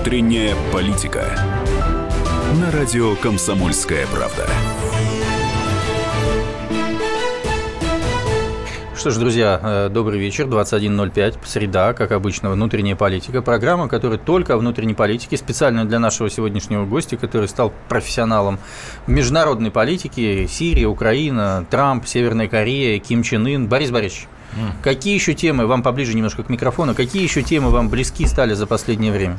Внутренняя политика. На радио Комсомольская правда. Что ж, друзья, э, добрый вечер, 21.05, среда, как обычно, внутренняя политика. Программа, которая только о внутренней политике, специально для нашего сегодняшнего гостя, который стал профессионалом в международной политике, Сирия, Украина, Трамп, Северная Корея, Ким Чен Ын. Борис Борисович, mm. какие еще темы, вам поближе немножко к микрофону, какие еще темы вам близки стали за последнее время?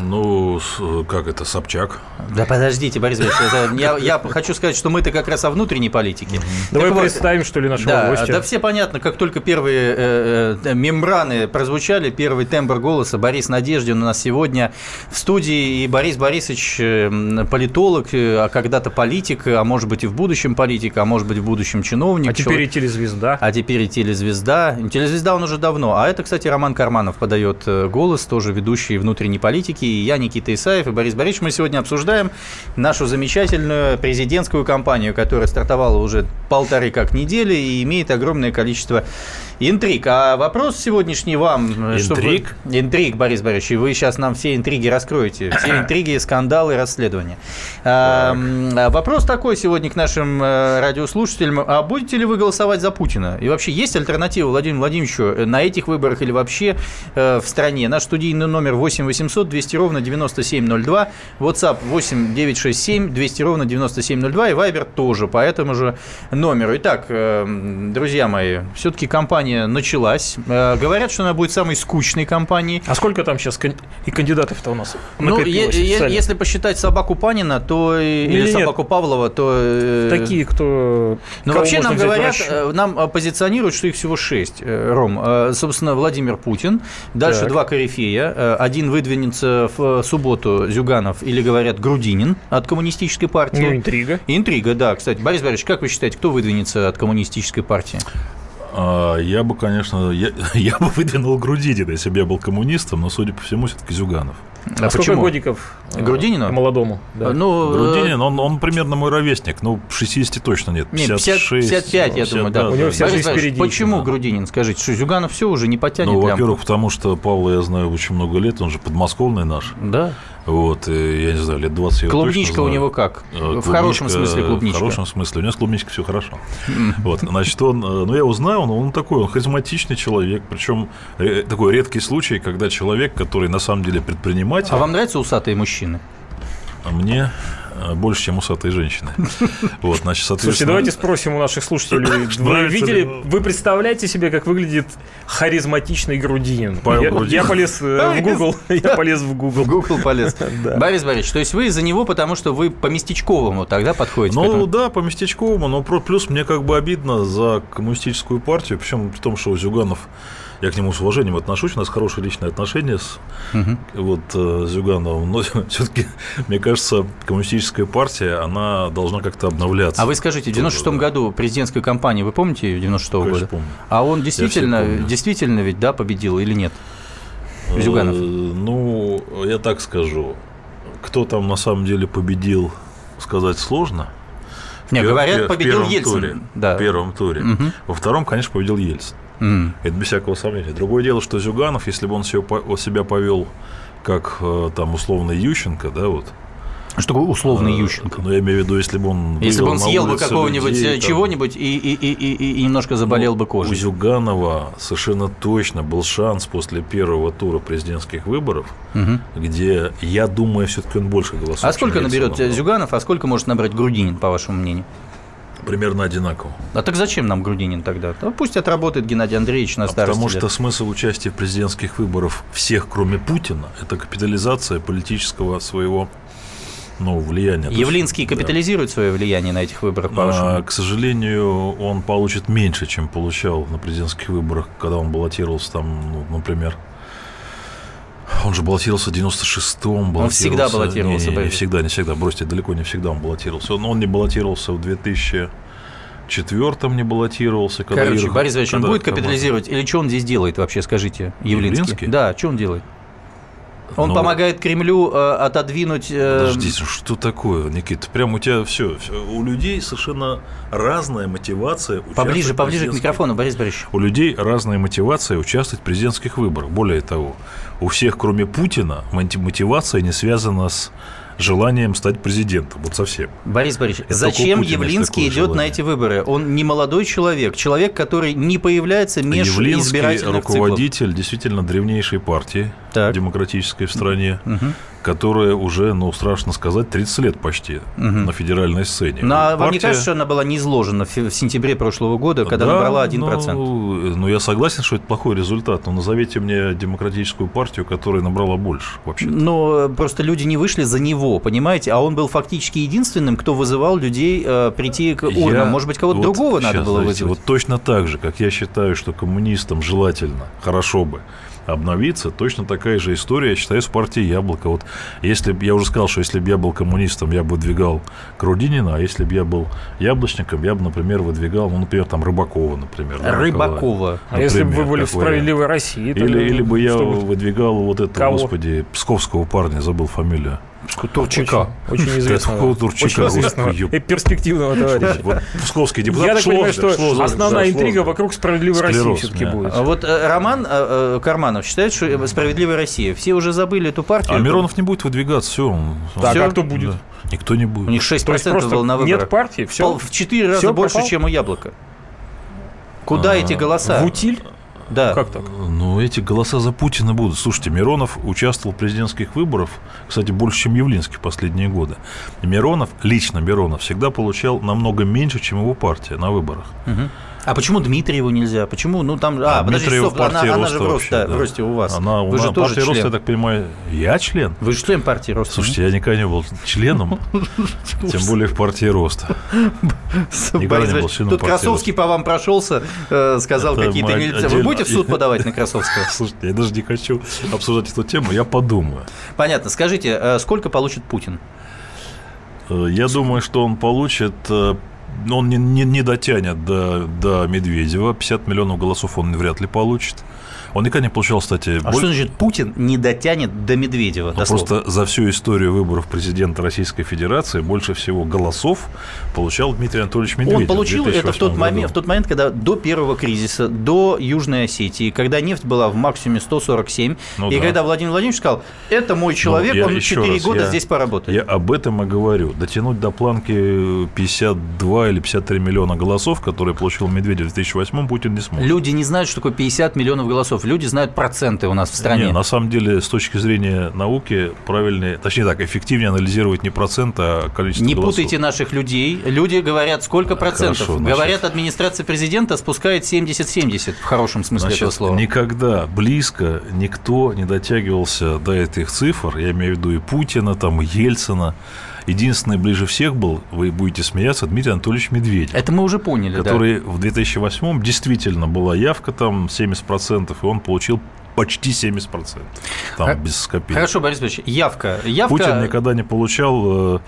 Ну, как это, Собчак. Да подождите, Борис Борисович, это, я, я хочу сказать, что мы-то как раз о внутренней политике. Давай представим, что ли, нашего да, гостя. Да, все понятно, как только первые э, э, мембраны прозвучали, первый тембр голоса, Борис Надеждин у нас сегодня в студии, и Борис Борисович э, политолог, э, а когда-то политик, а может быть и в будущем политик, а может быть в будущем чиновник. А теперь и телезвезда. А теперь и телезвезда. Телезвезда он уже давно. А это, кстати, Роман Карманов подает э, голос, тоже ведущий внутренней политики, и я, Никита Исаев и Борис Борисович. Мы сегодня обсуждаем нашу замечательную президентскую кампанию, которая стартовала уже полторы как недели и имеет огромное количество интриг. А вопрос сегодняшний вам... Интриг? Чтобы... Интриг, Борис Борисович. Вы сейчас нам все интриги раскроете. Все интриги, скандалы, расследования. А, вопрос такой сегодня к нашим э, радиослушателям. А будете ли вы голосовать за Путина? И вообще есть альтернатива Владимиру Владимировичу на этих выборах или вообще э, в стране? Наш студийный номер 8 800 200 ровно 9702, WhatsApp 8 967 200 ровно 9702 и Viber тоже по этому же номеру. Итак, э, друзья мои, все-таки компания началась. Э, говорят, что она будет самой скучной компанией. А сколько там сейчас и кандидатов-то у нас? Ну, если посчитать собаку Панина, то или нет, собаку Павлова, то... Э, Такие, кто... Ну, вообще нам говорят, нам позиционируют, что их всего шесть, Ром. Собственно, Владимир Путин, дальше так. два корифея, один выдвинется в субботу Зюганов или, говорят, Грудинин от коммунистической партии. Ну, интрига. Интрига, да. Кстати, Борис Борисович, как вы считаете, кто выдвинется от коммунистической партии? А, я бы, конечно, я, я бы выдвинул Грудинина, если бы я был коммунистом, но, судя по всему, все-таки Зюганов. А, а сколько почему? годиков э, Грудинину? молодому? Да. Ну, Грудинин, он, он примерно мой ровесник, ну, 60 точно нет, 56. 55, я думаю, да. У него вся жизнь впереди. Почему да. Грудинин, скажите, что Зюганов все уже не потянет Ну, во-первых, потому что Павла я знаю очень много лет, он же подмосковный наш. Да. Вот, я не знаю, лет 20 Клубничка у него как? Клубничка, в хорошем смысле клубничка? В хорошем смысле. У него с клубничкой все хорошо. Вот, значит, он, э, ну, я его знаю, он, он такой, он харизматичный человек, причем э, такой редкий случай, когда человек, который на самом деле предприниматель... А вам нравятся усатые мужчины? А мне Э, больше, чем усатые женщины. Вот, значит, соответственно... Слушайте, давайте спросим у наших слушателей. Вы видели, вы представляете себе, как выглядит харизматичный Грудинин? Я, я полез э, в Google. Я полез в Google. Google полез. Борис Борисович, то есть вы за него, потому что вы по местечковому тогда подходите? Ну да, по местечковому, но плюс мне как бы обидно за коммунистическую партию, причем в том, что Зюганов я к нему с уважением отношусь, у нас хорошие личные отношения с угу. вот, э, Зюгановым, но все-таки, мне кажется, коммунистическая партия, она должна как-то обновляться. А вы скажите, в 96-м году президентская кампания, вы помните ее 96-го года? помню. А он действительно, действительно ведь, да, победил или нет? Зюганов? Э, ну, я так скажу, кто там на самом деле победил, сказать сложно. Нет, говорят, победил Ельцин. Туре, да. В первом туре. Угу. Во втором, конечно, победил Ельцин. Mm. Это без всякого сомнения. Другое дело, что Зюганов, если бы он себя повел как э, там условный Ющенко, да, вот, что такое условный э, Ющенко? Ну, я имею в виду, если бы он Если бы он съел бы какого-нибудь э, чего-нибудь и, и, и, и, и немножко заболел ну, бы кожей. У Зюганова совершенно точно был шанс после первого тура президентских выборов, угу. где, я думаю, все-таки он больше голосов. А сколько наберет Зюганов, а сколько может набрать Грудинин, по вашему мнению? Примерно одинаково. А так зачем нам Грудинин тогда? Да пусть отработает Геннадий Андреевич на а старости Потому что смысл участия в президентских выборах всех, кроме Путина, это капитализация политического своего ну, влияния. Явлинский есть, капитализирует да. свое влияние на этих выборах, по а, К сожалению, он получит меньше, чем получал на президентских выборах, когда он баллотировался там, ну, например, он же баллотировался в 96-м. Он всегда баллотировался. Не, не, не всегда, не всегда. Бросьте, далеко не всегда он баллотировался. Он, он не баллотировался в 2000 четвертом не баллотировался. Когда Короче, Ир... Борис Ильич, он будет капитализировать? Или что он здесь делает вообще, скажите, Явлинский? Явлинский? Да, что он делает? Он Но... помогает Кремлю э, отодвинуть... Э... Подождите, что такое, Никита? Прям у тебя все, все. У людей совершенно разная мотивация. Поближе, поближе к микрофону, Борис Борисович. У людей разная мотивация участвовать в президентских выборах. Более того, у всех, кроме Путина, мотивация не связана с желанием стать президентом. Вот совсем. Борис Борисович, Это зачем Явлинский идет желание. на эти выборы? Он не молодой человек, человек, который не появляется меж Явлинский избирательных руководитель циклов. действительно древнейшей партии так. демократической в стране. Угу которая уже, ну, страшно сказать, 30 лет почти угу. на федеральной сцене. Ну, а вам не кажется, что она была не изложена в сентябре прошлого года, когда да, набрала 1%? Ну, ну, я согласен, что это плохой результат, но назовите мне демократическую партию, которая набрала больше вообще. Но просто люди не вышли за него, понимаете, а он был фактически единственным, кто вызывал людей э, прийти к урнам. Может быть, кого-то вот другого надо было вызвать? Вот точно так же, как я считаю, что коммунистам желательно, хорошо бы, обновиться. Точно такая же история, я считаю, с партией Яблоко. Вот если бы, я уже сказал, что если бы я был коммунистом, я бы выдвигал Крудинина, а если бы я был яблочником, я бы, например, выдвигал, ну, например, там Рыбакова, например. Рыбакова. А если бы вы были в «Справедливой России»? Или, или бы я выдвигал вот этого, господи, псковского парня, забыл фамилию. Турчака. Очень, очень известного. Турчака. Очень известного и перспективного товарища. Вот псковский депутат. Я так понимаю, что основная интрига вокруг «Справедливой России» все-таки будет. А вот э, Роман э, э, Карманов считает, что «Справедливая Россия». Все уже забыли эту партию. А Миронов не будет выдвигаться, все. Так, а кто будет? Никто не будет. У них 6% было на выборах. Нет партии, все. В 4 раза больше, чем у Яблока. Куда эти голоса? В утиль? Да. Как так? Ну, эти голоса за Путина будут. Слушайте, Миронов участвовал в президентских выборах, кстати, больше, чем Явлинский в последние годы. Миронов, лично Миронов, всегда получал намного меньше, чем его партия на выборах. Угу. А почему Дмитриеву нельзя? Почему? Ну там, а, а подожди, стоп, она, она же в росте, да, да. в росте у вас. Она, Вы же тоже член. Роста, я так понимаю, я член. Вы же член партии Роста. Слушайте, я никогда не был членом, тем более в партии Роста. Никогда не был членом Тут Красовский по вам прошелся, э, сказал какие-то нельзя. Вы будете в суд подавать на Красовского? Слушайте, я даже не хочу обсуждать эту тему, я подумаю. Понятно. Скажите, э, сколько получит Путин? Э, я думаю, что он получит он не, не, не дотянет до, до Медведева. 50 миллионов голосов он вряд ли получит. Он никогда не получал, кстати... А боль... что значит Путин не дотянет до Медведева? Ну, просто за всю историю выборов президента Российской Федерации больше всего голосов получал Дмитрий Анатольевич Медведев. Он получил это в тот, момент, в тот момент, когда до первого кризиса, до Южной Осетии, когда нефть была в максимуме 147, ну, и да. когда Владимир Владимирович сказал, это мой ну, человек, ну, он 4 раз, года я, здесь поработает. Я об этом и говорю. Дотянуть до планки 52 или 53 миллиона голосов, которые получил Медведев в 2008 Путин не смог. Люди не знают, что такое 50 миллионов голосов процентов. Люди знают проценты у нас в стране. Не, на самом деле, с точки зрения науки, правильнее, точнее так, эффективнее анализировать не проценты, а количество Не голосов. путайте наших людей. Люди говорят, сколько процентов. Хорошо, значит... Говорят, администрация президента спускает 70-70 в хорошем смысле значит, этого слова. Никогда близко никто не дотягивался до этих цифр. Я имею в виду и Путина, там, и Ельцина. Единственный ближе всех был, вы будете смеяться, Дмитрий Анатольевич Медведев. Это мы уже поняли, Который да. в 2008 действительно была явка там 70%, и он получил почти 70%. Там а, без копеек. Хорошо, Борис Борисович, явка. явка... Путин никогда не получал э,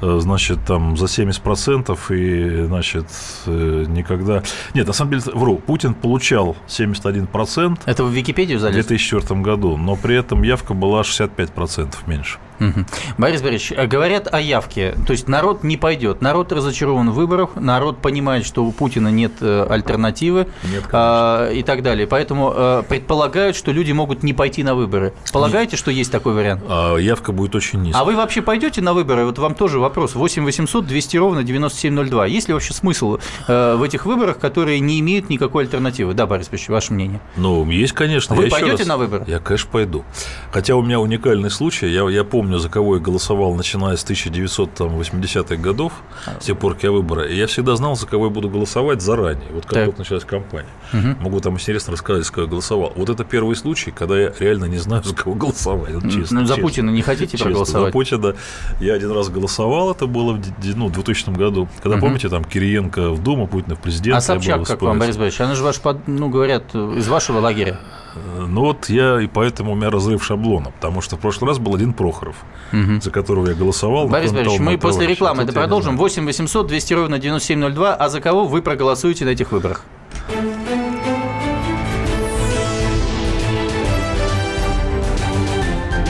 э, значит, там за 70% и, значит, э, никогда... Нет, на самом деле, вру, Путин получал 71%. Это в Википедию залез? В 2004 году, но при этом явка была 65% меньше. Угу. Борис Борисович, э, говорят о явке, то есть народ не пойдет, народ разочарован в выборах, народ понимает, что у Путина нет э, альтернативы нет, а, и так далее, поэтому а, предполагают, что люди могут не пойти на выборы. Полагаете, нет. что есть такой вариант? А, явка будет очень низкая. А вы вообще пойдете на выборы? Вот вам тоже вопрос. 8 800 200 ровно 9702. Есть ли вообще смысл э, в этих выборах, которые не имеют никакой альтернативы? Да, Борис Борисович, ваше мнение? Ну, есть, конечно. Вы я пойдете раз... на выборы? Я, конечно, пойду. Хотя у меня уникальный случай. Я, я помню помню, за кого я голосовал, начиная с 1980-х годов, с тех пор, как я выборы. И я всегда знал, за кого я буду голосовать заранее, вот как так. только началась кампания. Угу. Могу там интересно рассказать, за кого я голосовал. Вот это первый случай, когда я реально не знаю, за кого голосовать. Вот, честно, ну, за честно, Путина не хотите честно, проголосовать? За Путина я один раз голосовал, это было в ну, 2000 году. Когда, угу. помните, там Кириенко в Думу, Путина в президент. А Собчак, как вам, Борис Борисович? Она же ваш, ну, говорят, из вашего лагеря. Ну вот я и поэтому у меня разрыв шаблона, потому что в прошлый раз был один Прохоров, угу. за которого я голосовал. Борис Борисович, мы после рекламы это продолжим. 8 800 200 ровно 9702. А за кого вы проголосуете на этих выборах?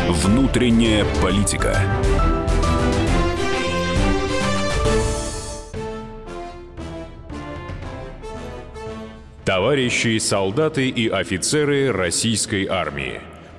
Внутренняя политика. Товарищи солдаты и офицеры российской армии.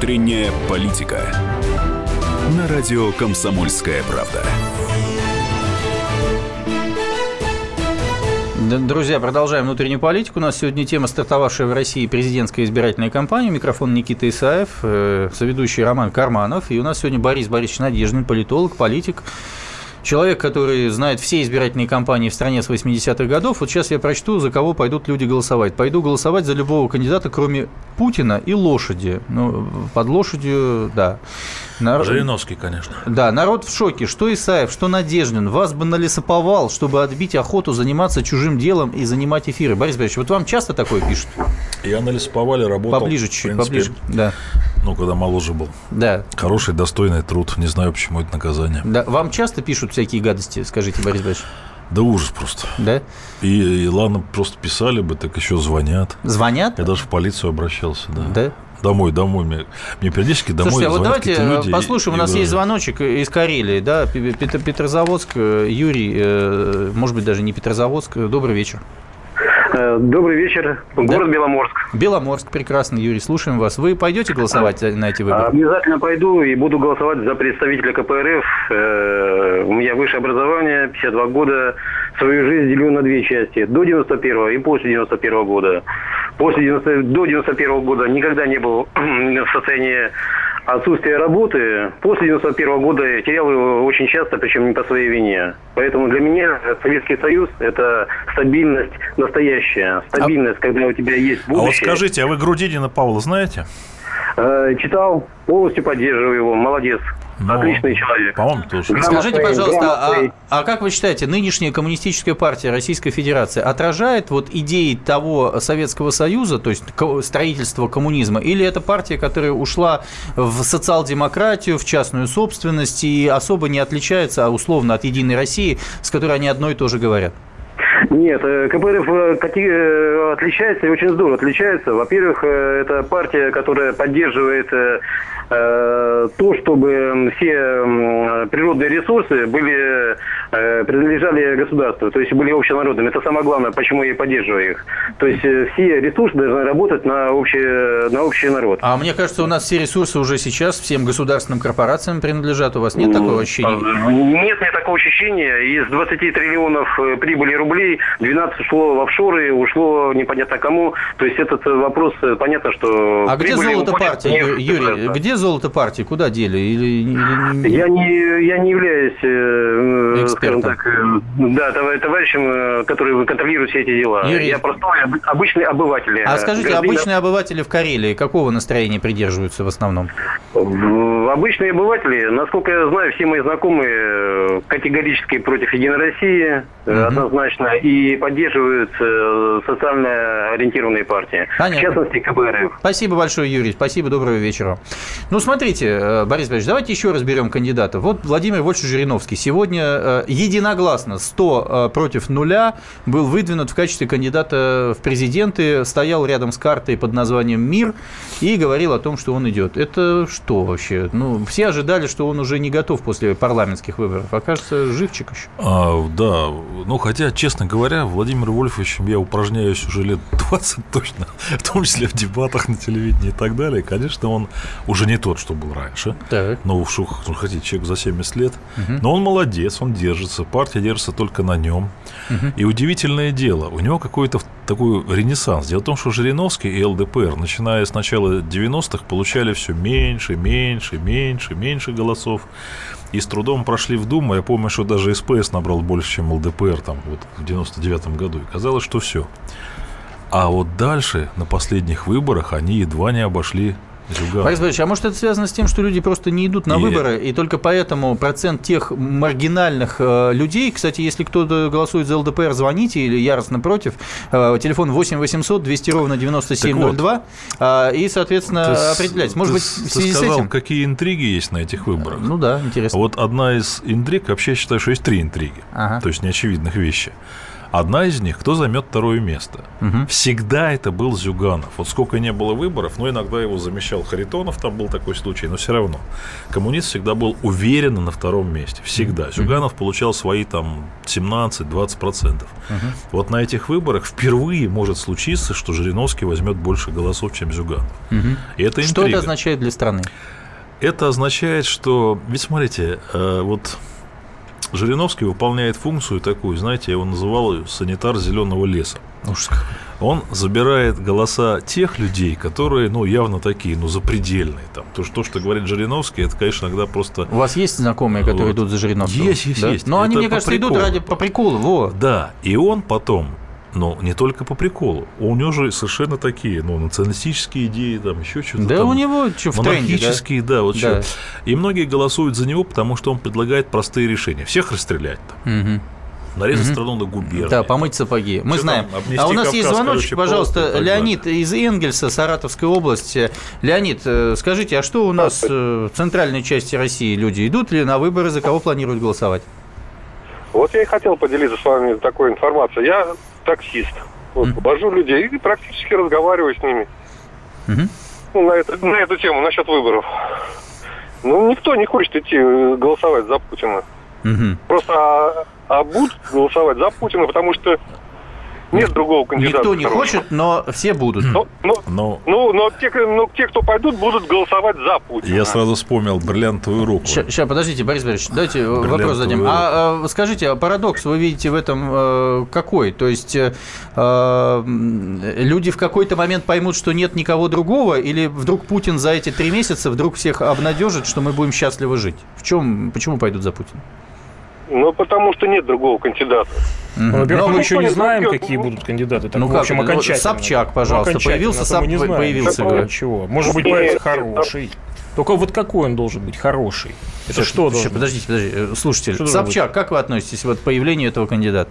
Внутренняя политика. На радио «Комсомольская правда». Друзья, продолжаем внутреннюю политику. У нас сегодня тема стартовавшая в России президентская избирательная кампания. Микрофон Никита Исаев, э, соведущий Роман Карманов. И у нас сегодня Борис Борисович Надеждин, политолог, политик. Человек, который знает все избирательные кампании в стране с 80-х годов, вот сейчас я прочту, за кого пойдут люди голосовать. Пойду голосовать за любого кандидата, кроме Путина и лошади. Ну, под лошадью, да. Народ... Жириновский, конечно. Да, народ в шоке. Что Исаев, что Надеждин. Вас бы налесоповал, чтобы отбить охоту, заниматься чужим делом и занимать эфиры. Борис Борисович, вот вам часто такое пишут? Я на лесоповале работал. Поближе чуть-чуть, поближе. Да. Ну, когда моложе был. Да. Хороший, достойный труд. Не знаю, почему это наказание. Да. Вам часто пишут всякие гадости, скажите, Борис Борисович? Да ужас просто. Да? И, и ладно, просто писали бы, так еще звонят. Звонят? Я даже в полицию обращался, да. Да? Домой, домой. Мне, мне периодически домой Слушайте, а вот давайте люди послушаем. И, у нас и есть звоночек из Карелии, да, Петр, Петрозаводск, Юрий, э, может быть, даже не Петрозаводск. Добрый вечер. Э, добрый вечер. Город да? Беломорск. Беломорск, прекрасно, Юрий, слушаем вас. Вы пойдете голосовать на эти выборы? Обязательно пойду и буду голосовать за представителя КПРФ. Э, у меня высшее образование, 52 года. Свою жизнь делю на две части. До 91 и после 91 года. После 90, до 91 года никогда не был в состоянии отсутствие работы после 91 года терял его очень часто, причем не по своей вине. Поэтому для меня Советский Союз – это стабильность настоящая. Стабильность, а... когда у тебя есть будущее. А вот скажите, а вы Грудинина Павла знаете? Э, читал, полностью поддерживаю его. Молодец. Ну, Отличный человек. По-моему, тоже. Скажите, пожалуйста, а, а как вы считаете, нынешняя коммунистическая партия Российской Федерации отражает вот идеи того Советского Союза, то есть строительство коммунизма, или это партия, которая ушла в социал-демократию, в частную собственность и особо не отличается условно от Единой России, с которой они одно и то же говорят? Нет, э, КПРФ э, э, отличается и очень здорово отличается. Во-первых, это партия, которая поддерживает то, чтобы все природные ресурсы были принадлежали государству, то есть были общенародными. Это самое главное, почему я поддерживаю их. То есть все ресурсы должны работать на общий, на общий народ. А мне кажется, у нас все ресурсы уже сейчас всем государственным корпорациям принадлежат. У вас нет такого ощущения? Нет, нет такого ощущения. Из 20 триллионов прибыли рублей 12 ушло в офшоры, ушло непонятно кому. То есть этот вопрос, э, понятно, что... А где золото партии, Юрий? Где золото партии? Куда дели? Или, или... Я, не, я не являюсь, э, Экспертом. так, э, да, товарищем, который контролирует все эти дела. Юрий... Я простой, обычный обыватель. А скажите, Гражданин... обычные обыватели в Карелии какого настроения придерживаются в основном? Обычные обыватели, насколько я знаю, все мои знакомые категорически против Единой России, угу. однозначно, и поддерживают э, социально ориентированные партии. Понятно. В частности, КБРФ. Спасибо большое, Юрий. Спасибо, доброго вечера. Ну, смотрите, э, Борис Борисович, давайте еще разберем кандидата. Вот Владимир Вольфович-Жириновский сегодня э, единогласно 100 против нуля был выдвинут в качестве кандидата в президенты, стоял рядом с картой под названием «Мир» и говорил о том, что он идет. Это что вообще? Ну, все ожидали, что он уже не готов после парламентских выборов. Окажется, живчик еще. А, да, ну, хотя, честно говоря, Владимир Вольфовичем я упражняюсь уже лет 20 точно, в том числе в дебатах на телевидении и так далее. Конечно, он уже не тот, что был раньше. Так. Но уж, ну, хотите, человек за 70 лет. Угу. Но он молодец, он держится. Партия держится только на нем. Угу. И удивительное дело, у него какой-то такой ренессанс. Дело в том, что Жириновский и ЛДПР, начиная с начала 90-х, получали все меньше, меньше, меньше, меньше голосов и с трудом прошли в Думу. Я помню, что даже СПС набрал больше, чем ЛДПР там, вот, в 99 году. И казалось, что все. А вот дальше, на последних выборах, они едва не обошли Зюганов. Борис Борисович, а может это связано с тем, что люди просто не идут на и... выборы, и только поэтому процент тех маргинальных э, людей, кстати, если кто-то голосует за ЛДПР, звоните или яростно против, э, телефон 8 800 200 ровно 9702, вот, э, и, соответственно, ты, определять. Может ты, быть, в связи сказал, с этим... какие интриги есть на этих выборах? Ну да, интересно. Вот одна из интриг, вообще я считаю, что есть три интриги, ага. то есть неочевидных вещей. Одна из них, кто займет второе место. Угу. Всегда это был Зюганов. Вот сколько не было выборов, но иногда его замещал Харитонов, там был такой случай, но все равно. Коммунист всегда был уверенно на втором месте. Всегда. Зюганов получал свои там 17-20%. Угу. Вот на этих выборах впервые может случиться, что Жириновский возьмет больше голосов, чем Зюганов. Угу. И это Что это означает для страны? Это означает, что, ведь смотрите, э, вот Жириновский выполняет функцию такую, знаете, я его называл санитар зеленого леса. Он забирает голоса тех людей, которые, ну, явно такие, ну, запредельные. Там. То, что, то, что говорит Жириновский, это, конечно, иногда просто... У вас есть знакомые, которые вот. идут за Жириновским? Есть, есть, да? есть. Но это они, мне кажется, приколу. идут ради по приколу. Во. Да, и он потом но не только по приколу. У него же совершенно такие, ну, националистические идеи, там еще что-то. Да там, у него что, в тренде, да? да, вот да. Что. И многие голосуют за него, потому что он предлагает простые решения. Всех расстрелять там. Угу. Нарезать угу. страну на губернии. Да, помыть сапоги. Мы Что знаем. Там, а у нас Кавказ, есть звоночек, короче, пожалуйста, Леонид из Энгельса, Саратовской области. Леонид, э, скажите, а что у нас э, в центральной части России люди идут ли на выборы, за кого планируют голосовать? Вот я и хотел поделиться с вами такой информацией. Я таксист. Вот, mm. вожу людей и практически разговариваю с ними. Mm-hmm. Ну, на, это, на эту тему, насчет выборов. Ну, никто не хочет идти э, голосовать за Путина. Mm-hmm. Просто а, а будут голосовать за Путина, потому что нет другого кандидата. Никто не хорошего. хочет, но все будут. Но, но, но... Ну, но те, но те, кто пойдут, будут голосовать за Путина. Я сразу вспомнил бриллиантовую руку. Сейчас, подождите, Борис Борисович, давайте вопрос зададим. А, а скажите, а парадокс вы видите в этом э, какой? То есть э, э, люди в какой-то момент поймут, что нет никого другого, или вдруг Путин за эти три месяца вдруг всех обнадежит, что мы будем счастливо жить? В чем, почему пойдут за Путина? Ну, потому что нет другого кандидата. Ну, во-первых, мы еще не знаем, какие будут кандидаты. Так, ну, в общем, как, окончательно. Собчак, пожалуйста, ну, появился, Сап... не знаем, появился. Какого, чего? Может быть, появится хороший. Только вот какой он должен быть хороший? Это что должен Подождите, подождите, э, слушайте, что Собчак, как вы относитесь вот к появлению этого кандидата?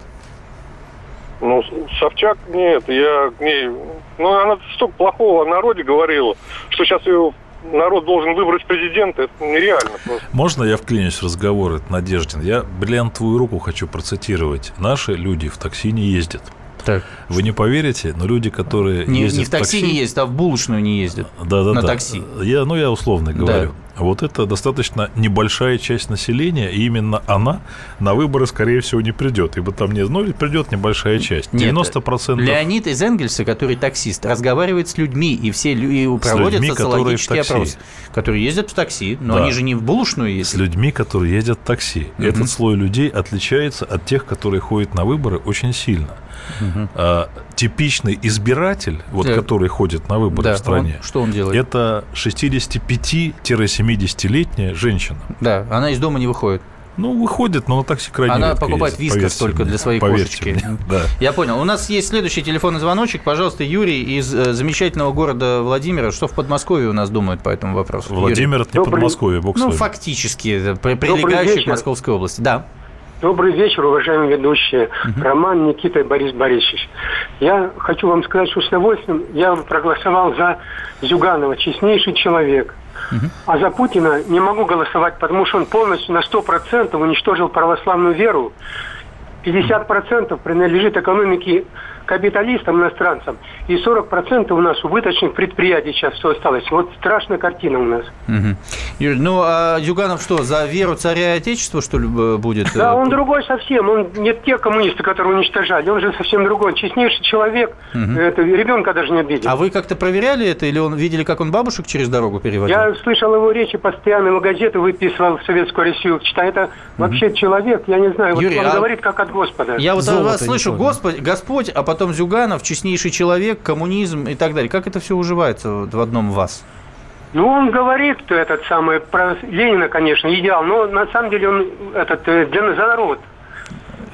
Ну, Собчак, нет, я к ней... Ну, она столько плохого о народе говорила, что сейчас ее народ должен выбрать президента, это нереально просто. Можно я вклинюсь в разговор, это Надеждин? Я бриллиантовую руку хочу процитировать. Наши люди в такси не ездят. Так. Вы не поверите, но люди, которые не, ездят не в такси, в такси не ездят, а в булочную не ездят. Да, да, на да. такси. Я, ну, я условно говорю. Да. Вот это достаточно небольшая часть населения, и именно она на выборы, скорее всего, не придет, ибо там не, ну, придет небольшая часть. 90%... Нет, Леонид из Энгельса, который таксист, разговаривает с людьми, и все и проводят людьми, социологический опрос, которые ездят в такси, но да. они же не в булочную ездят. С людьми, которые ездят в такси. Угу. Этот слой людей отличается от тех, которые ходят на выборы очень сильно. Угу. Типичный избиратель, вот, так. который ходит на выборы да, в стране, он, что он делает? Это 65-70-летняя женщина. Да, она из дома не выходит. Ну, выходит, но на такси крайне Она покупает ездит, вискос только для своей кошечки. Мне, да. Я понял. У нас есть следующий телефонный звоночек. Пожалуйста, Юрий из э, замечательного города Владимира. Что в Подмосковье у нас думают по этому вопросу? Владимир – это не Добрый... Подмосковье, бог Ну, фактически, прилегающий к Московской области. Да. Добрый вечер, уважаемые ведущие. Угу. Роман, Никита и Борис Борисович. Я хочу вам сказать, что с удовольствием я проголосовал за Зюганова, честнейший человек. Угу. А за Путина не могу голосовать, потому что он полностью на 100% уничтожил православную веру. 50% принадлежит экономике капиталистам, иностранцам, и 40% у нас убыточных предприятий сейчас все осталось. Вот страшная картина у нас. Угу. Юрий, ну а Зюганов что, за веру царя и отечества, что ли, будет? Да, он другой совсем. Он не те коммунисты, которые уничтожали. Он же совсем другой. Честнейший человек. Угу. Это ребенка даже не обидел. А вы как-то проверяли это или он видели, как он бабушек через дорогу переводил? Я слышал его речи постоянно, его газеты выписывал в Советскую Россию. Читаю, это угу. вообще человек, я не знаю, вот Юрий, он а... говорит как от Господа. Я вот от вас слышу, Господь, Господь, а потом потом Зюганов, честнейший человек, коммунизм и так далее. Как это все уживается в одном вас? Ну, он говорит, что этот самый, про Ленина, конечно, идеал, но на самом деле он этот, э, для, за народ.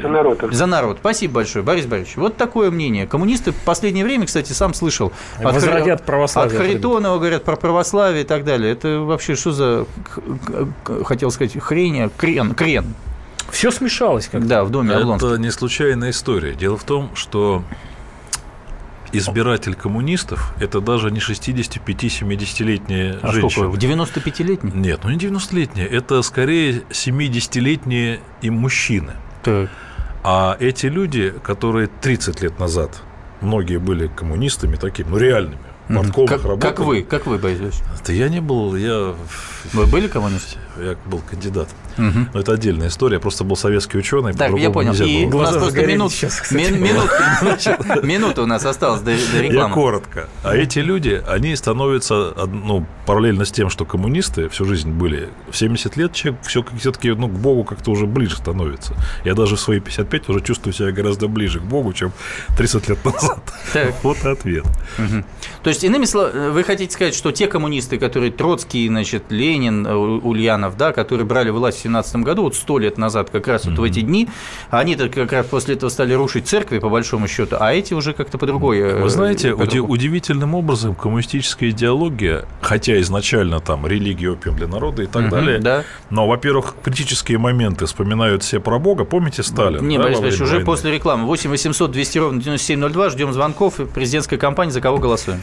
За народ. За народ. Спасибо большое, Борис Борисович. Вот такое мнение. Коммунисты в последнее время, кстати, сам слышал. От, Хар... от Харитонова говорят про православие и так далее. Это вообще что за, хотел сказать, хрень, крен, крен. Все смешалось как Да, в доме Облонского. Это не случайная история. Дело в том, что избиратель коммунистов – это даже не 65-70-летняя а женщина. Сколько? 95-летний? Нет, ну не 90-летняя. Это скорее 70-летние и мужчины. Так. А эти люди, которые 30 лет назад, многие были коммунистами такими, ну реальными, подкомах как, работали. Как вы, как вы, Борис Да я не был, я... Вы были коммунистом? Я был кандидат. Угу. Но это отдельная история. Я просто был советский ученый. Так, я понял. И было. у нас просто минут, сейчас, мин, минут, минута у нас осталось до, до рекламы. Я коротко. А эти люди, они становятся, ну, параллельно с тем, что коммунисты всю жизнь были, в 70 лет человек все все-таки ну, к Богу как-то уже ближе становится. Я даже в свои 55 уже чувствую себя гораздо ближе к Богу, чем 30 лет назад. Так. Вот и ответ. Угу. То есть, иными словами, вы хотите сказать, что те коммунисты, которые Троцкий, значит, Ленин, Ульянов, да, которые брали власть 2017 году, вот сто лет назад, как раз mm-hmm. вот в эти дни, они-то как раз после этого стали рушить церкви, по большому счету, а эти уже как-то по другой. Вы э, знаете, уди- удивительным образом коммунистическая идеология, хотя изначально там религия, опиум для народа и так mm-hmm, далее, да. но, во-первых, критические моменты вспоминают все про Бога. Помните Сталин? Не, да, Борис Борисович, уже войны? после рекламы. 8 800 200 ровно 9702, ждем звонков. Президентская кампания, за кого голосуем?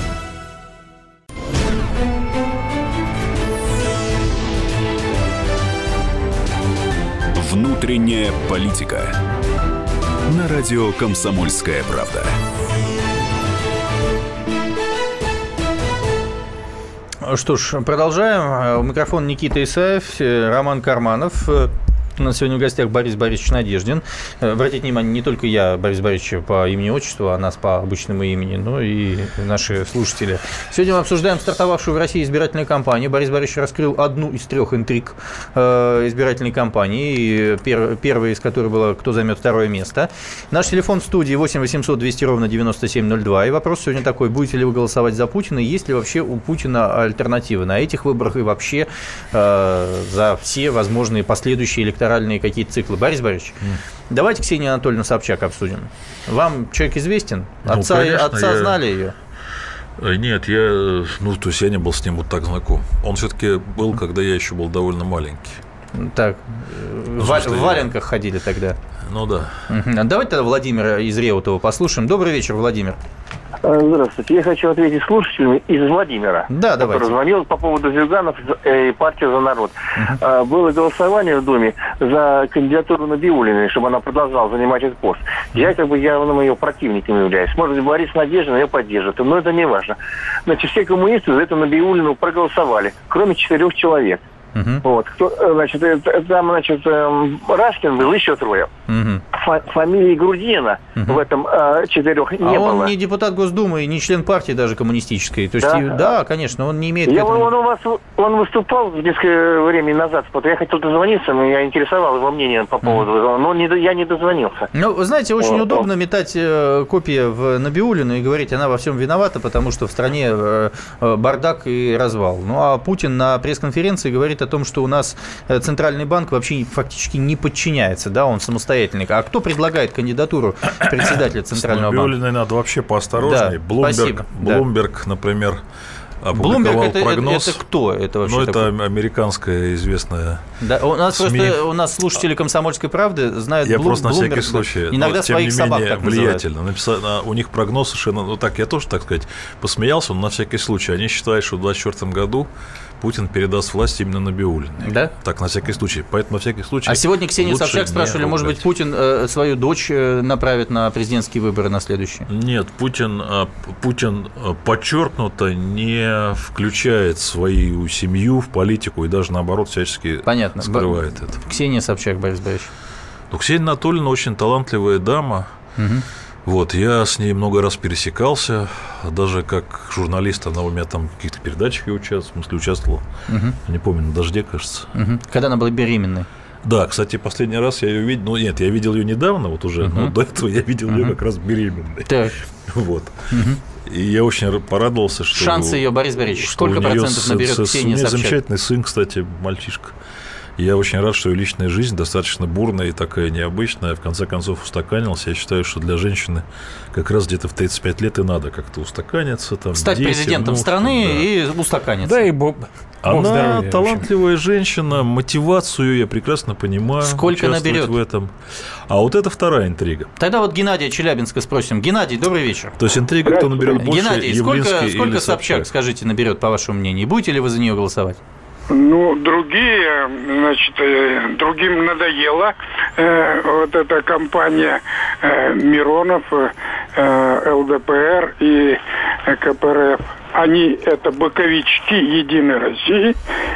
Внутренняя политика. На радио Комсомольская правда. Что ж, продолжаем. У микрофона Никита Исаев, Роман Карманов. У нас сегодня в гостях Борис Борисович Надеждин. Э, обратите внимание, не только я, Борис Борисович, по имени-отчеству, а нас по обычному имени, но и наши слушатели. Сегодня мы обсуждаем стартовавшую в России избирательную кампанию. Борис Борисович раскрыл одну из трех интриг э, избирательной кампании, пер, первая из которой была «Кто займет второе место?». Наш телефон в студии 8 800 200 ровно 9702. И вопрос сегодня такой, будете ли вы голосовать за Путина, есть ли вообще у Путина альтернативы на этих выборах и вообще э, за все возможные последующие электоральные электоральные какие-то циклы. Борис Борисович, mm. давайте Ксению Анатольевну Собчак обсудим. Вам человек известен? Ну, отца, конечно, отца я... знали ее? Э, нет, я, ну, то есть я не был с ним вот так знаком. Он все-таки был, когда я еще был довольно маленький. Так, ну, в, в валенках я... ходили тогда. Ну да. Угу. Давайте тогда Владимира из Реутова послушаем. Добрый вечер, Владимир. Э, здравствуйте. Я хочу ответить слушателю из Владимира. Да, давайте. Который звонил по поводу Зюганов э, и партии «За народ». Uh-huh. Было голосование в Думе за кандидатуру Набиулиной, чтобы она продолжала занимать этот пост. Я как бы явным ее противником являюсь. Может быть, Борис Надеждин ее поддержит, но это не важно. Значит, все коммунисты за эту Набиулину проголосовали, кроме четырех человек. Uh-huh. Вот. Кто, э, значит, там, значит, эм, Рашкин был еще трое. Uh-huh. Фа- фамилии Грудина uh-huh. в этом э, четырех не а было. он не депутат Госдумы и не член партии даже коммунистической. То есть, да, и, да конечно, он не имеет... Я, этому... он, у вас, он выступал несколько времени назад, я хотел дозвониться, но я интересовал его мнение по поводу, uh-huh. но не, я не дозвонился. Ну, вы знаете, очень вот, удобно вот. метать э, копии в Набиулину и говорить, она во всем виновата, потому что в стране э, бардак и развал. Ну, а Путин на пресс-конференции говорит о том, что у нас э, Центральный банк вообще фактически не подчиняется, да, он самостоятельный. А кто предлагает кандидатуру председателя Центрального банка? С надо вообще поосторожнее. Да, Блумберг, Блумберг, да. например, Блумберг это, прогноз. Это, это кто? Это вообще ну, это такое? американская известная да, у нас СМИ. просто у нас слушатели комсомольской правды знают Я Блум, просто на всякий случай. Иногда но, своих тем не менее, собак влиятельно. Написано, у них прогноз совершенно, ну так я тоже, так сказать, посмеялся, но на всякий случай. Они считают, что в 2024 году Путин передаст власть именно на Набиуллиной. Да? Так, на всякий случай. Поэтому, на всякий случай... А сегодня Ксения Собчак спрашивали, может быть, Путин э, свою дочь э, направит на президентские выборы на следующие? Нет, Путин, э, Путин подчеркнуто не включает свою семью в политику и даже, наоборот, всячески Понятно. скрывает Б- это. Ксения Собчак, Борис Борисович. Ну, Ксения Анатольевна очень талантливая дама. Угу. Вот, я с ней много раз пересекался, даже как журналист, она у меня там в каких-то передачах участвовала, в смысле участвовала, угу. не помню, на «Дожде», кажется. Угу. Когда она была беременной? Да, кстати, последний раз я ее видел, ну нет, я видел ее недавно, вот уже, угу. но до этого я видел угу. ее как раз беременной. Так. Вот. Угу. И я очень порадовался, что... Шансы ее, Борис Борисович, сколько процентов наберет Ксения Собчак? замечательный сын, кстати, мальчишка. Я очень рад, что ее личная жизнь достаточно бурная и такая необычная. В конце концов, устаканился. Я считаю, что для женщины как раз где-то в 35 лет и надо как-то устаканиться. Там, Стать дети, президентом внуки, страны да. и устаканиться. Да, и бог, Она здоровья, талантливая женщина, мотивацию я прекрасно понимаю. Сколько наберет в этом. А вот это вторая интрига. Тогда вот Геннадия Челябинска спросим. Геннадий, добрый вечер. То есть интрига, кто наберет больше, Геннадий, сколько, сколько Собчак, скажите, наберет, по вашему мнению? Будете ли вы за нее голосовать? Ну, другие, значит, э, другим надоело э, вот эта компания э, Миронов, э, ЛДПР и КПРФ. Они это боковички Единой России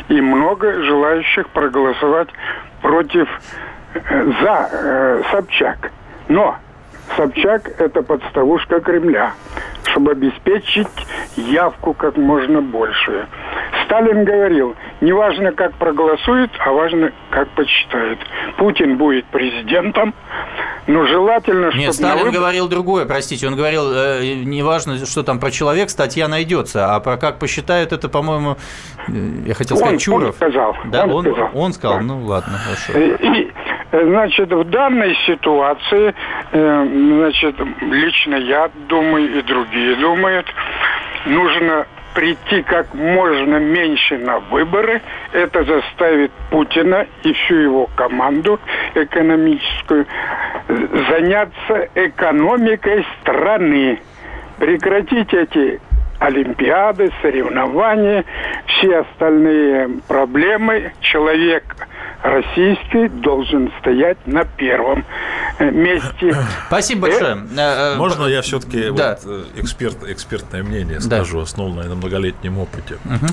и много желающих проголосовать против э, за э, Собчак. Но Собчак – это подставушка Кремля, чтобы обеспечить явку как можно большую. Сталин говорил, не важно, как проголосует, а важно, как почитает. Путин будет президентом, но желательно, чтобы... Нет, Сталин выбор... говорил другое, простите. Он говорил, э, не важно, что там про человек, статья найдется, а про как посчитают, это, по-моему, э, я хотел сказать, он, Чуров. Он сказал. Да, он, он сказал. Он сказал, ну ладно, хорошо. И, Значит, в данной ситуации, значит, лично я думаю и другие думают, нужно прийти как можно меньше на выборы. Это заставит Путина и всю его команду экономическую заняться экономикой страны. Прекратить эти олимпиады, соревнования, все остальные проблемы. Человек российский должен стоять на первом э, месте. Спасибо большое. Э, э, Можно я все-таки да. вот эксперт, экспертное мнение скажу, да. основанное на многолетнем опыте? Угу.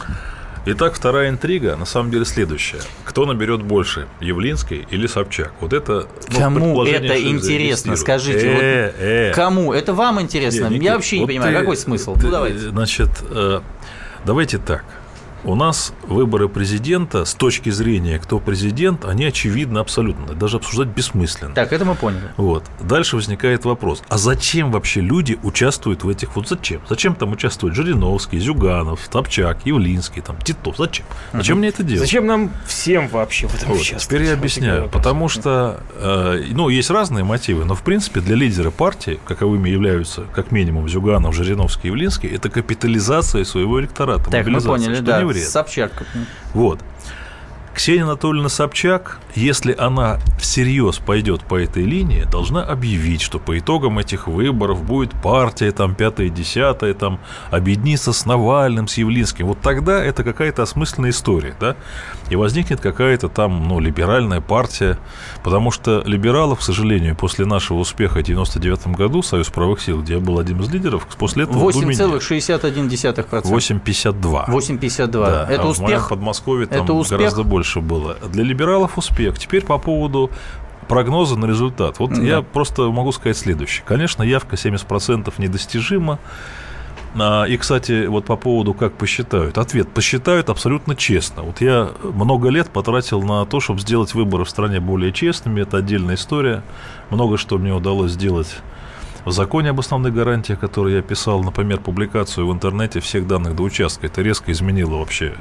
Итак, вторая интрига на самом деле следующая. Кто наберет больше, Явлинский или Собчак? Вот это ну, Кому это интересно? Скажите. Э, вот, э. Кому? Это вам интересно? Не, Я вообще вот не понимаю, ты, какой смысл? Ты, ну, давайте. Значит, давайте так у нас выборы президента с точки зрения, кто президент, они очевидны абсолютно, даже обсуждать бессмысленно. Так, это мы поняли. Вот. Дальше возникает вопрос, а зачем вообще люди участвуют в этих, вот зачем? Зачем там участвуют Жириновский, Зюганов, Топчак, Явлинский, там, Титов, зачем? Зачем угу. мне это делать? Зачем нам всем вообще в этом вот. участвовать? Теперь я объясняю, потому что, э, ну, есть разные мотивы, но, в принципе, для лидера партии, каковыми являются, как минимум, Зюганов, Жириновский, Явлинский, это капитализация своего электората. Так, мы поняли, да вред. Собчак. Вот. Ксения Анатольевна Собчак, если она всерьез пойдет по этой линии, должна объявить, что по итогам этих выборов будет партия там пятая, десятая, там объединиться с Навальным, с Явлинским. Вот тогда это какая-то осмысленная история, да? И возникнет какая-то там, ну, либеральная партия, потому что либералов, к сожалению, после нашего успеха в 99 году, Союз правых сил, где я был одним из лидеров, после этого 8,61%. 8,52. 8,52. Да, это а успех? В Подмосковье там это успех? гораздо больше больше было. Для либералов успех. Теперь по поводу прогноза на результат. Вот да. я просто могу сказать следующее. Конечно, явка 70% недостижима. А, и, кстати, вот по поводу, как посчитают. Ответ. Посчитают абсолютно честно. Вот я много лет потратил на то, чтобы сделать выборы в стране более честными. Это отдельная история. Много что мне удалось сделать в законе об основных гарантиях, который я писал, например, публикацию в интернете всех данных до участка, это резко изменило вообще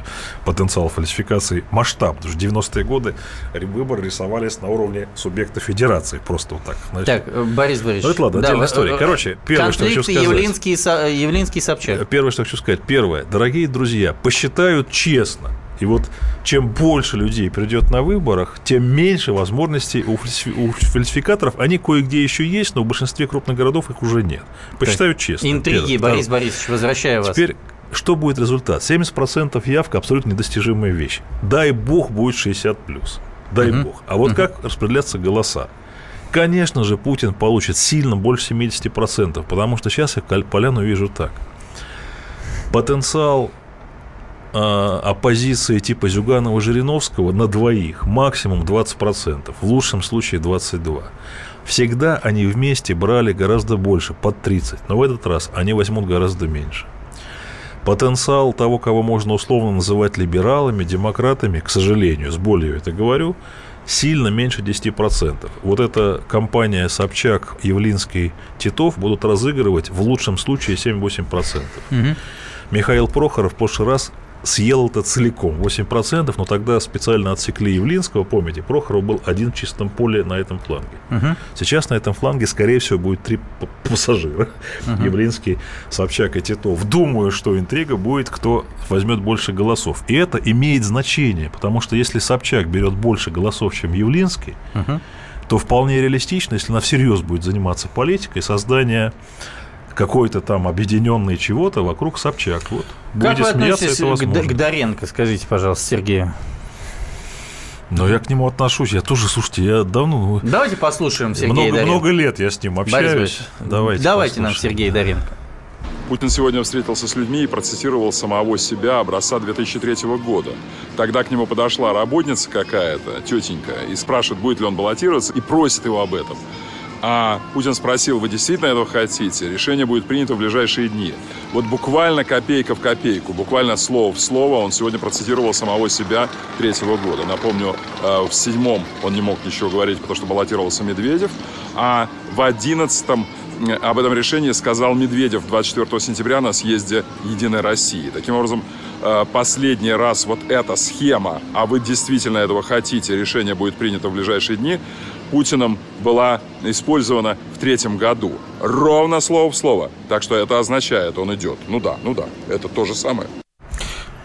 потенциал фальсификации, масштаб. Потому что 90-е годы выборы рисовались на уровне субъекта федерации. Просто вот так. Знаете. Так, э, Борис Борисович. Ну, это ладно, отдельная да, история. Э, Короче, первое, что хочу сказать. Явлинский, Явлинский Собчак. Первое, что хочу сказать. Первое. Дорогие друзья, посчитают честно – и вот чем больше людей придет на выборах, тем меньше возможностей у, фальсификаторов. Они кое-где еще есть, но в большинстве крупных городов их уже нет. Посчитают так, честно. Интриги, Первое. Борис Борисович, возвращаю вас. Теперь что будет результат? 70% явка абсолютно недостижимая вещь. Дай бог будет 60 плюс. Дай угу. бог. А вот угу. как распределяться голоса? Конечно же, Путин получит сильно больше 70%, потому что сейчас я поляну вижу так. Потенциал э, оппозиции типа Зюганова-Жириновского на двоих, максимум 20%, в лучшем случае 22%. Всегда они вместе брали гораздо больше, под 30, но в этот раз они возьмут гораздо меньше. Потенциал того, кого можно условно называть либералами, демократами, к сожалению, с болью это говорю, сильно меньше 10%. Вот эта компания Собчак, Явлинский, Титов будут разыгрывать в лучшем случае 7-8%. Угу. Михаил Прохоров в прошлый раз съел это целиком, 8%, но тогда специально отсекли Явлинского, помните, Прохоров был один в чистом поле на этом фланге. Угу. Сейчас на этом фланге, скорее всего, будет три пассажира. Угу. Явлинский, Собчак и Титов. Думаю, что интрига будет, кто возьмет больше голосов. И это имеет значение, потому что если Собчак берет больше голосов, чем Явлинский, угу. то вполне реалистично, если она всерьез будет заниматься политикой, создание какой-то там объединенный чего-то вокруг Собчак. Вот. Как Будете вы смеяться, это возможно. к Доренко, скажите, пожалуйста, Сергею? Но я к нему отношусь. Я тоже, слушайте, я давно... Ну, Давайте послушаем Сергея много, Доренко. Много лет я с ним общаюсь. Давайте, Давайте нам Сергея Доренко. Путин сегодня встретился с людьми и процитировал самого себя образца 2003 года. Тогда к нему подошла работница какая-то, тетенька, и спрашивает, будет ли он баллотироваться, и просит его об этом. А Путин спросил, вы действительно этого хотите? Решение будет принято в ближайшие дни. Вот буквально копейка в копейку, буквально слово в слово он сегодня процитировал самого себя третьего года. Напомню, э, в седьмом он не мог ничего говорить, потому что баллотировался Медведев, а в одиннадцатом э, об этом решении сказал Медведев 24 сентября на съезде «Единой России». Таким образом, э, последний раз вот эта схема, а вы действительно этого хотите, решение будет принято в ближайшие дни, Путиным была использована в третьем году. Ровно слово в слово. Так что это означает, он идет. Ну да, ну да, это то же самое.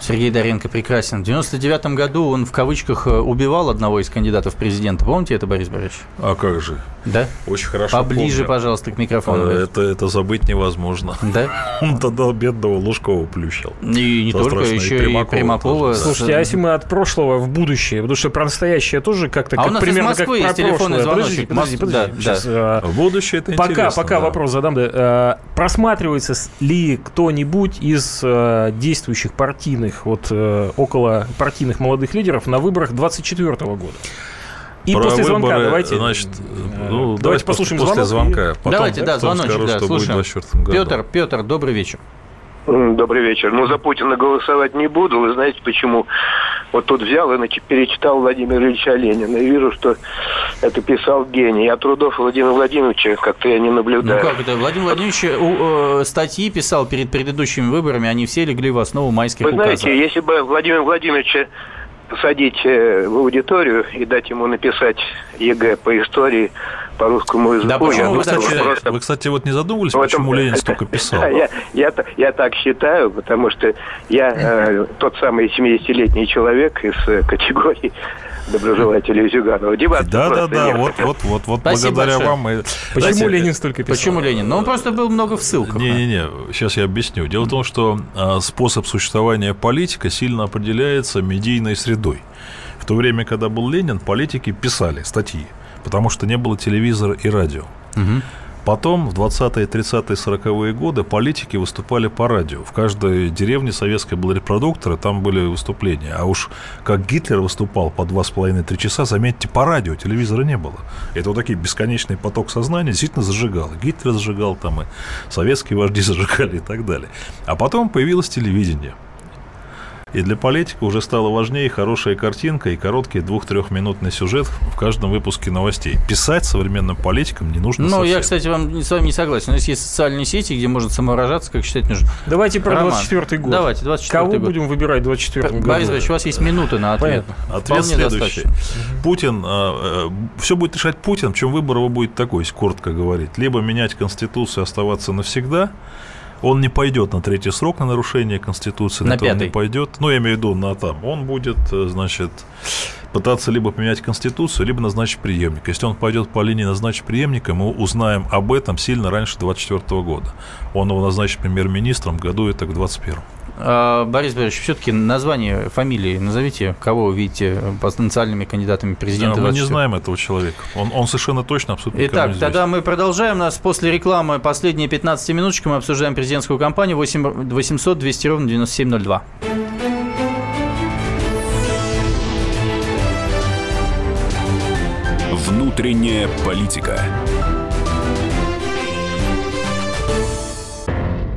Сергей Доренко прекрасен. В 99 году он в кавычках э, убивал одного из кандидатов в президента. Помните это, Борис Борисович? А как же? Да? Очень хорошо Поближе, помню. пожалуйста, к микрофону. А, это, это забыть невозможно. Да? Он тогда бедного Лужкова плющил. И не только, еще и Примакова. И Примакова. Слушайте, а если мы от прошлого в будущее, потому что про настоящее тоже как-то а как у нас примерно из Москвы как есть телефонный звоночек. Подожди, подожди, подожди. Да, Сейчас, да. А, будущее это Пока, пока да. вопрос задам. Да. А, просматривается ли кто-нибудь из а, действующих партийных, вот около партийных молодых лидеров на выборах 24 года? И Про после звонка выборы, давайте, значит, э, ну, давайте послушаем после звонок. звонка. Потом, давайте, да, звоночек, скажу, да, слушаем. Петр, Петр, добрый вечер. Добрый вечер. Ну, за Путина голосовать не буду. Вы знаете, почему? Вот тут взял и перечитал Владимира Ильича Ленина. И вижу, что это писал гений. А трудов Владимира Владимировича как-то я не наблюдаю. Ну как это? Владимир Владимирович э, статьи писал перед предыдущими выборами. Они все легли в основу майских Вы указов. знаете, если бы Владимир Владимирович посадить э, в аудиторию и дать ему написать ЕГЭ по истории, по русскому языку. Да, почему вы, кстати, просто... вы, кстати, вот не задумывались, этом... почему Ленин столько писал? Я, я, я так считаю, потому что я э, тот самый 70-летний человек из э, категории доброжелателей Зюганова. Дебатов да, да, да, нет. вот, вот, вот, вот благодаря большое. вам. Мы... Почему Знаете, Ленин столько писал? Почему Ленин? Ну, он просто был много в ссылках. Не-не-не, сейчас я объясню. Дело в том, что а, способ существования политика сильно определяется медийной средой. В то время, когда был Ленин, политики писали статьи, потому что не было телевизора и радио. Угу. Потом, в 20-е, 30-е, 40-е годы политики выступали по радио. В каждой деревне советской был репродуктор, и там были выступления. А уж как Гитлер выступал по 2,5-3 часа, заметьте, по радио, телевизора не было. Это вот такой бесконечный поток сознания действительно зажигал. Гитлер зажигал там, и советские вожди зажигали и так далее. А потом появилось телевидение – и для политика уже стало важнее хорошая картинка и короткий двух-трехминутный сюжет в каждом выпуске новостей. Писать современным политикам не нужно Ну, я, кстати, вам, с вами не согласен. У нас есть социальные сети, где можно самовыражаться, как считать нужно. Давайте про Роман. 24 год. Давайте, 24 Кого год. будем выбирать в 24 году? Борис Ильич, у вас есть минута на ответ. Понятно. Ответ Вполне следующий. Достаточно. Путин, э, э, все будет решать Путин, чем выбор его будет такой, если коротко говорить. Либо менять Конституцию, оставаться навсегда, он не пойдет на третий срок на нарушение Конституции, на, пятый. он не пойдет. Ну, я имею в виду на там. Он будет, э, значит, пытаться либо поменять Конституцию, либо назначить преемника. Если он пойдет по линии назначить преемника, мы узнаем об этом сильно раньше 2024 года. Он его назначит премьер-министром году это к 2021. А, Борис Борисович, все-таки название, фамилии назовите, кого вы видите потенциальными кандидатами президента. Да, мы не знаем этого человека. Он, он совершенно точно абсолютно Итак, тогда мы продолжаем. Нас после рекламы последние 15 минуточек мы обсуждаем президентскую кампанию 8 800 200 ровно 9702. Внутренняя политика.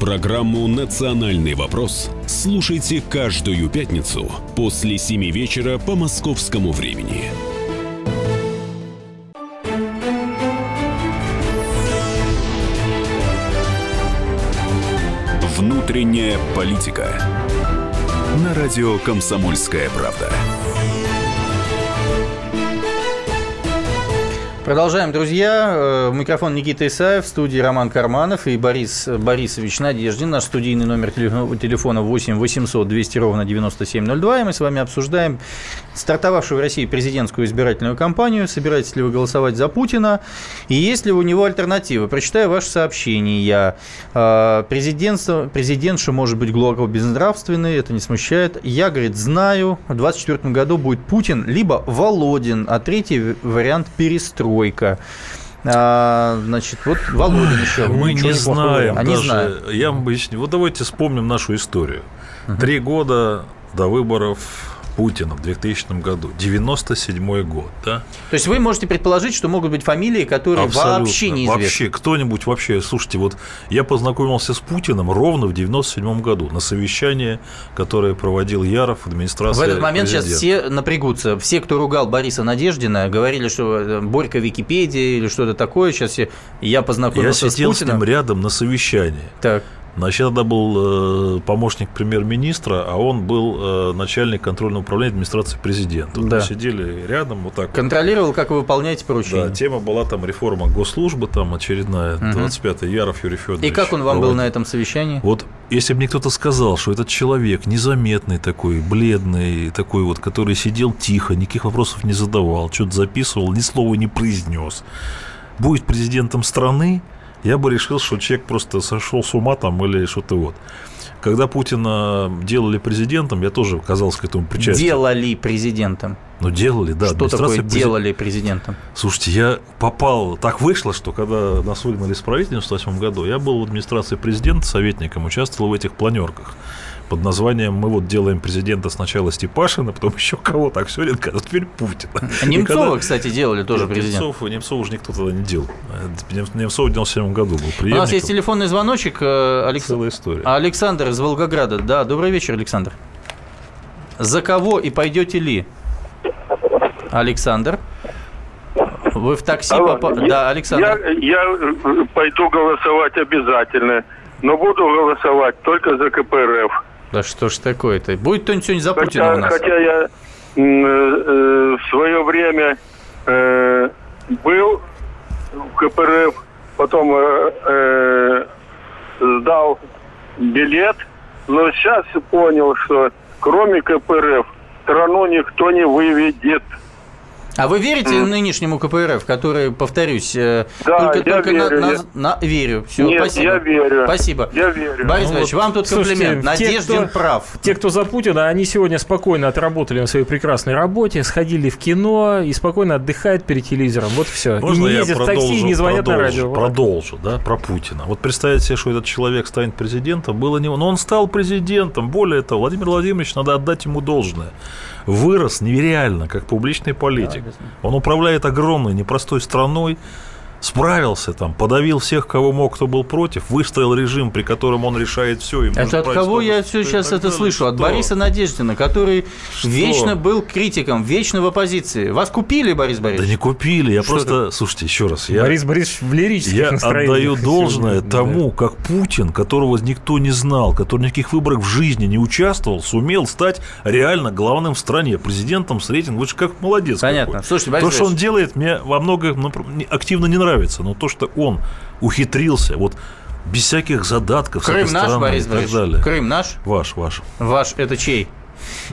Программу «Национальный вопрос» слушайте каждую пятницу после 7 вечера по московскому времени. Внутренняя политика. На радио «Комсомольская правда». Продолжаем, друзья. Э, Микрофон Никита Исаев, в студии Роман Карманов и Борис Борисович Надеждин. Наш студийный номер телефона 8 800 200 ровно 9702. И мы с вами обсуждаем стартовавшую в России президентскую избирательную кампанию. Собираетесь ли вы голосовать за Путина? И есть ли у него альтернативы? Прочитаю ваше сообщение. Я президентство, президентша может быть глубоко безнравственный, это не смущает. Я, говорит, знаю, в 2024 году будет Путин либо Володин, а третий вариант перестрой тройка. А, значит, вот Володин еще. Мы не знаем. Они даже, знают. Я вам объясню. Вот давайте вспомним нашу историю. Три года до выборов Путина в 2000 году. 97 год, да? То есть вы можете предположить, что могут быть фамилии, которые Абсолютно. вообще неизвестны? Вообще, кто-нибудь вообще... Слушайте, вот я познакомился с Путиным ровно в 97 году на совещании, которое проводил Яров, администрация В этот момент президента. сейчас все напрягутся. Все, кто ругал Бориса Надеждина, говорили, что э, Борька Википедия или что-то такое. Сейчас я познакомился я с Путиным. Я сидел с ним рядом на совещании. Так. Значит, тогда был э, помощник премьер-министра, а он был э, начальник контрольного управления администрации президента. Да. Мы сидели рядом вот так. Контролировал, как вы выполняете поручения. Да, тема была там реформа госслужбы, там очередная, угу. 25-й, Яров Юрий Федорович. И как он вам проводил. был на этом совещании? Вот если бы мне кто-то сказал, что этот человек незаметный такой, бледный, такой вот, который сидел тихо, никаких вопросов не задавал, что-то записывал, ни слова не произнес, будет президентом страны, я бы решил, что человек просто сошел с ума там или что-то вот. Когда Путина делали президентом, я тоже оказался к этому причастен. Делали президентом. Ну, делали, да. Что такое презид... делали президентом? Слушайте, я попал... Так вышло, что когда нас выгнали из правительства в 1998 году, я был в администрации президента советником, участвовал в этих планерках под названием «Мы вот делаем президента сначала Степашина, потом еще кого-то, Аксененко, а теперь Путин». А Немцова, когда... кстати, делали тоже Нет, президент. Немцов, Немцова уже никто тогда не делал. Немцов в 97 году был преемником. У нас есть телефонный звоночек. Э, Алекс... Целая история. Александр из Волгограда. Да, добрый вечер, Александр. За кого и пойдете ли? Александр. Вы в такси попали? Да, Александр. Я, я э, пойду голосовать обязательно, но буду голосовать только за КПРФ. Да что ж такое-то? Будет кто-нибудь сегодня за Путина у нас? Хотя я э, э, в свое время э, был в КПРФ, потом э, сдал билет, но сейчас понял, что кроме КПРФ страну никто не выведет. А вы верите mm. нынешнему КПРФ, который, повторюсь, э, да, только, я только верю, на, на, на, верю. Все, Нет, спасибо. я верю. Спасибо. Я верю. Борис ну, вот, вам тут слушайте, комплимент. Надеждин те, кто, прав. Те, кто за Путина, они сегодня спокойно отработали на своей прекрасной работе, сходили в кино и спокойно отдыхают перед телевизором. Вот все. Можно и не ездят в такси, и не звонят продолжу, на радио. Продолжу, да, про Путина. Вот представить себе, что этот человек станет президентом, было не... Но он стал президентом. Более того, Владимир Владимирович, надо отдать ему должное вырос нереально, как публичный политик. Он управляет огромной, непростой страной, справился там, подавил всех, кого мог, кто был против, выстроил режим, при котором он решает все. это от кого я все сейчас это слышу? От Бориса Надеждина, который что? вечно был критиком, вечно в оппозиции. Вас купили, Борис Борисович? Да не купили, я что просто, это? слушайте, еще раз. Я, Борис Борисович в лирических Я отдаю должное тому, как Путин, которого никто не знал, который никаких выборах в жизни не участвовал, сумел стать реально главным в стране, президентом с рейтингом. Вы же как молодец. Понятно. Какой. Слушайте, Борис То, что он делает, мне во многом активно не нравится нравится, но то, что он ухитрился, вот без всяких задатков Крым наш, Борис и так далее. Крым наш? Ваш, ваш. Ваш, это чей?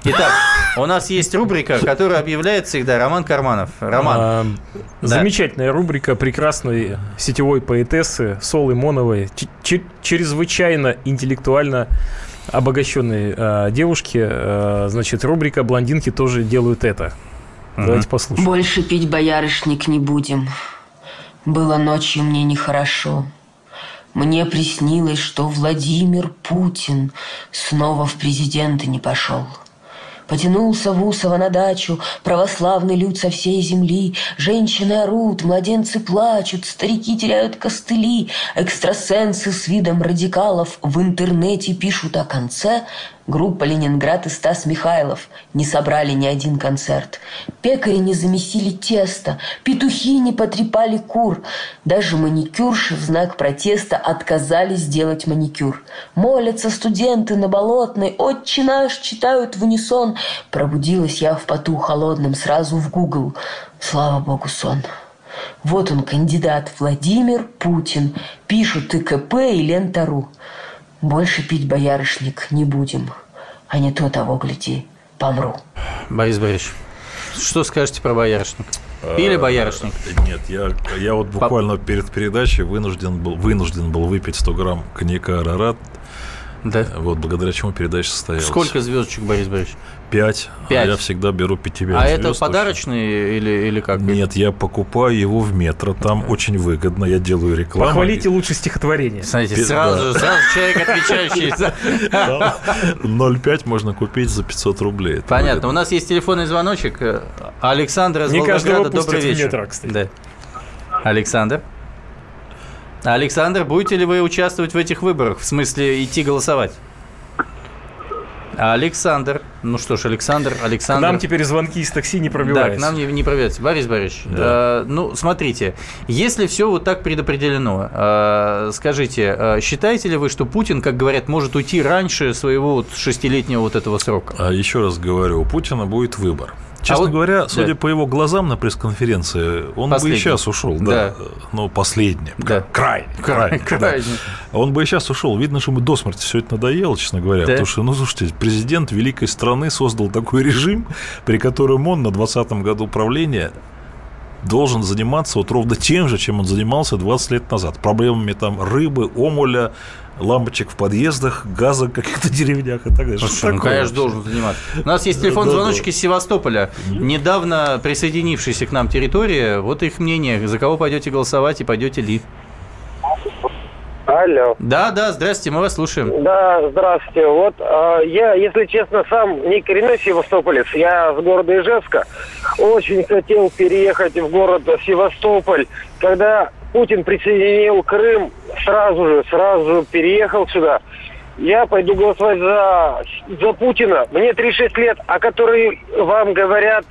Итак, у нас есть рубрика, которую объявляет всегда Роман Карманов. Роман. А, да. Замечательная рубрика прекрасной сетевой поэтессы Солы Моновой. Ч- чрезвычайно интеллектуально обогащенной э, девушки. Э, значит, рубрика «Блондинки тоже делают это». Давайте послушаем. Больше пить боярышник не будем. Было ночью мне нехорошо. Мне приснилось, что Владимир Путин снова в президенты не пошел. Потянулся в Усово на дачу православный люд со всей земли. Женщины орут, младенцы плачут, старики теряют костыли. Экстрасенсы с видом радикалов в интернете пишут о конце. Группа «Ленинград» и Стас Михайлов не собрали ни один концерт. Пекари не замесили тесто, петухи не потрепали кур. Даже маникюрши в знак протеста отказались делать маникюр. Молятся студенты на Болотной, «Отче наш» читают в унисон. Пробудилась я в поту холодном сразу в Гугл. Слава богу, сон. Вот он, кандидат Владимир Путин. Пишут и КП, и Лента.ру. Больше пить боярышник не будем, а не то того, гляди, помру. Борис Борисович, что скажете про боярышник? Пили боярышник? Нет, я, я вот буквально перед передачей вынужден был, вынужден был выпить 100 грамм коньяка «Арарат». Да. Вот благодаря чему передача состоялась. Сколько звездочек, Борис Борисович? Пять. Пять. А я всегда беру пятиберный А это подарочный или, или как? Нет, я покупаю его в метро. Там очень выгодно. Я делаю рекламу. Похвалите лучше стихотворение. Смотрите, сразу, да. сразу человек, отвечающий за... 0,5 можно купить за 500 рублей. Это Понятно. выгодно. У нас есть телефонный звоночек. Александр из Не каждого Волгограда. Добрый вечер. метро, кстати. Да. Александр. Александр, будете ли вы участвовать в этих выборах? В смысле, идти голосовать? Александр. Ну что ж, Александр, Александр. К нам теперь звонки из такси не Да, пробиваются. к нам не, не пробивается. Борис Борисович, э, ну, смотрите, если все вот так предопределено, э, скажите, э, считаете ли вы, что Путин, как говорят, может уйти раньше своего вот шестилетнего вот этого срока? А еще раз говорю, у Путина будет выбор. Честно вот- говоря, судя да. по его глазам на пресс-конференции, он бы Последний. и сейчас ушел. Да. Да. Ну, последний. Да. Крайний. Крайний. да. Крайний. Он бы и сейчас ушел. Видно, что ему до смерти все это надоело, честно говоря. Да. Потому что, ну, слушайте, президент великой страны создал такой режим, при котором он на 20-м году правления должен заниматься вот ровно тем же, чем он занимался 20 лет назад. Проблемами там рыбы, омуля, лампочек в подъездах, газа в каких-то деревнях и так далее. Что Слушай, ну, такое конечно, должен заниматься. У нас есть телефон звоночек из Севастополя. Недавно присоединившаяся к нам территория. Вот их мнение. За кого пойдете голосовать и пойдете ли? Алло. Да, да, здрасте, мы вас слушаем. Да, здравствуйте. Вот э, я, если честно, сам не коренной севастополец, я с города Ижевска. Очень хотел переехать в город Севастополь. Когда Путин присоединил Крым, сразу же, сразу же переехал сюда. Я пойду голосовать за, за Путина. Мне 36 лет, а которые вам говорят,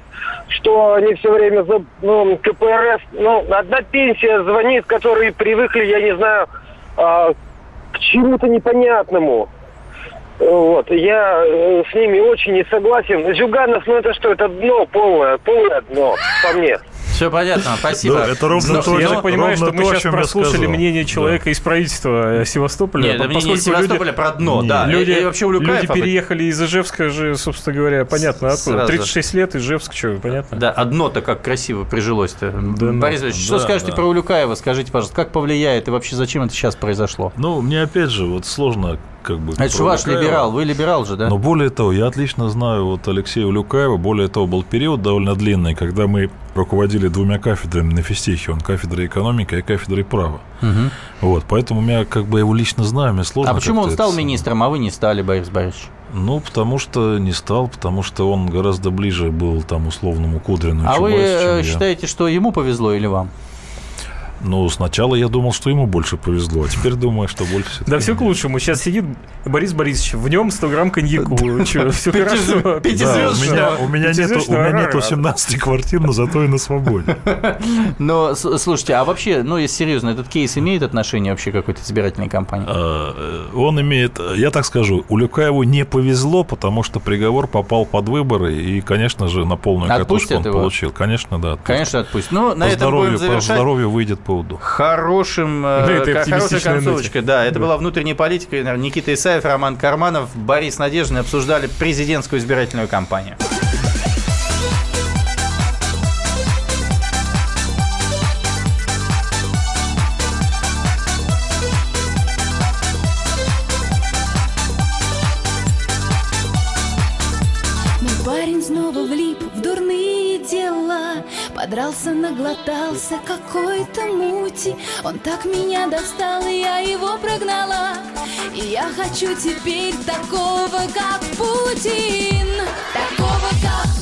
что они все время за ну, КПРФ. Ну, одна пенсия звонит, которые привыкли, я не знаю, а, к чему-то непонятному. Вот, я э, с ними очень не согласен. Зюганов, ну это что, это дно полное, полное дно, по мне. Все понятно, спасибо. Да, это ровно то, Я так понимаю, ровно что мы то, сейчас прослушали мнение человека из правительства э, Севастополя. Нет, это поскольку мнение Севастополя про дно, Не, да. Люди, И- вообще люди об переехали из Ижевска же, собственно говоря, понятно откуда. Сразу. 36 лет, Ижевск, что, понятно? Да, одно-то как красиво прижилось-то. ну, Борис Ильич, что да, скажете да. про Улюкаева? Скажите, пожалуйста, как повлияет и вообще зачем это сейчас произошло? Ну, мне опять же вот сложно как бы... Это же ваш либерал, вы либерал же, да? Но более того, я отлично знаю вот Алексея Улюкаева. Более того, был период довольно длинный, когда мы руководили двумя кафедрами на физтехе. Он кафедрой экономики и кафедрой права. Мгм. Вот, поэтому я как бы его лично знаю, мне сложно А почему он стал это- министром, а вы не стали, Борис Борисович? Ну, потому что не стал, потому что он гораздо ближе был там условному Кудрину А вы Чубайсу, э, чем я. считаете, что ему повезло или вам? Ну, сначала я думал, что ему больше повезло, а теперь думаю, что больше Да все к лучшему. Сейчас сидит Борис Борисович, в нем 100 грамм коньяку. Все хорошо. Да, у меня, у нету, у меня нету 17 квартир, но зато и на свободе. Но, слушайте, а вообще, ну, если серьезно, этот кейс имеет отношение вообще к какой-то избирательной кампании? А, э, Он имеет, я так скажу, Улюкаеву не повезло, потому что приговор попал под выборы, и, конечно же, на полную катушку он получил. Конечно, да. Конечно, отпусть. Ну, на по этом здоровью, будем по завершать. здоровью выйдет по УДУ. Хорошим, На э, этой ка- хорошей оптимистичной ноте. концовочкой. Да, это была внутренняя политика. Никита Исаев, Роман Карманов, Борис Надеждин обсуждали президентскую избирательную кампанию. Надрался, наглотался какой-то мути. Он так меня достал, и я его прогнала. И я хочу теперь такого, как Путин. Такого, как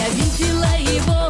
Я видела его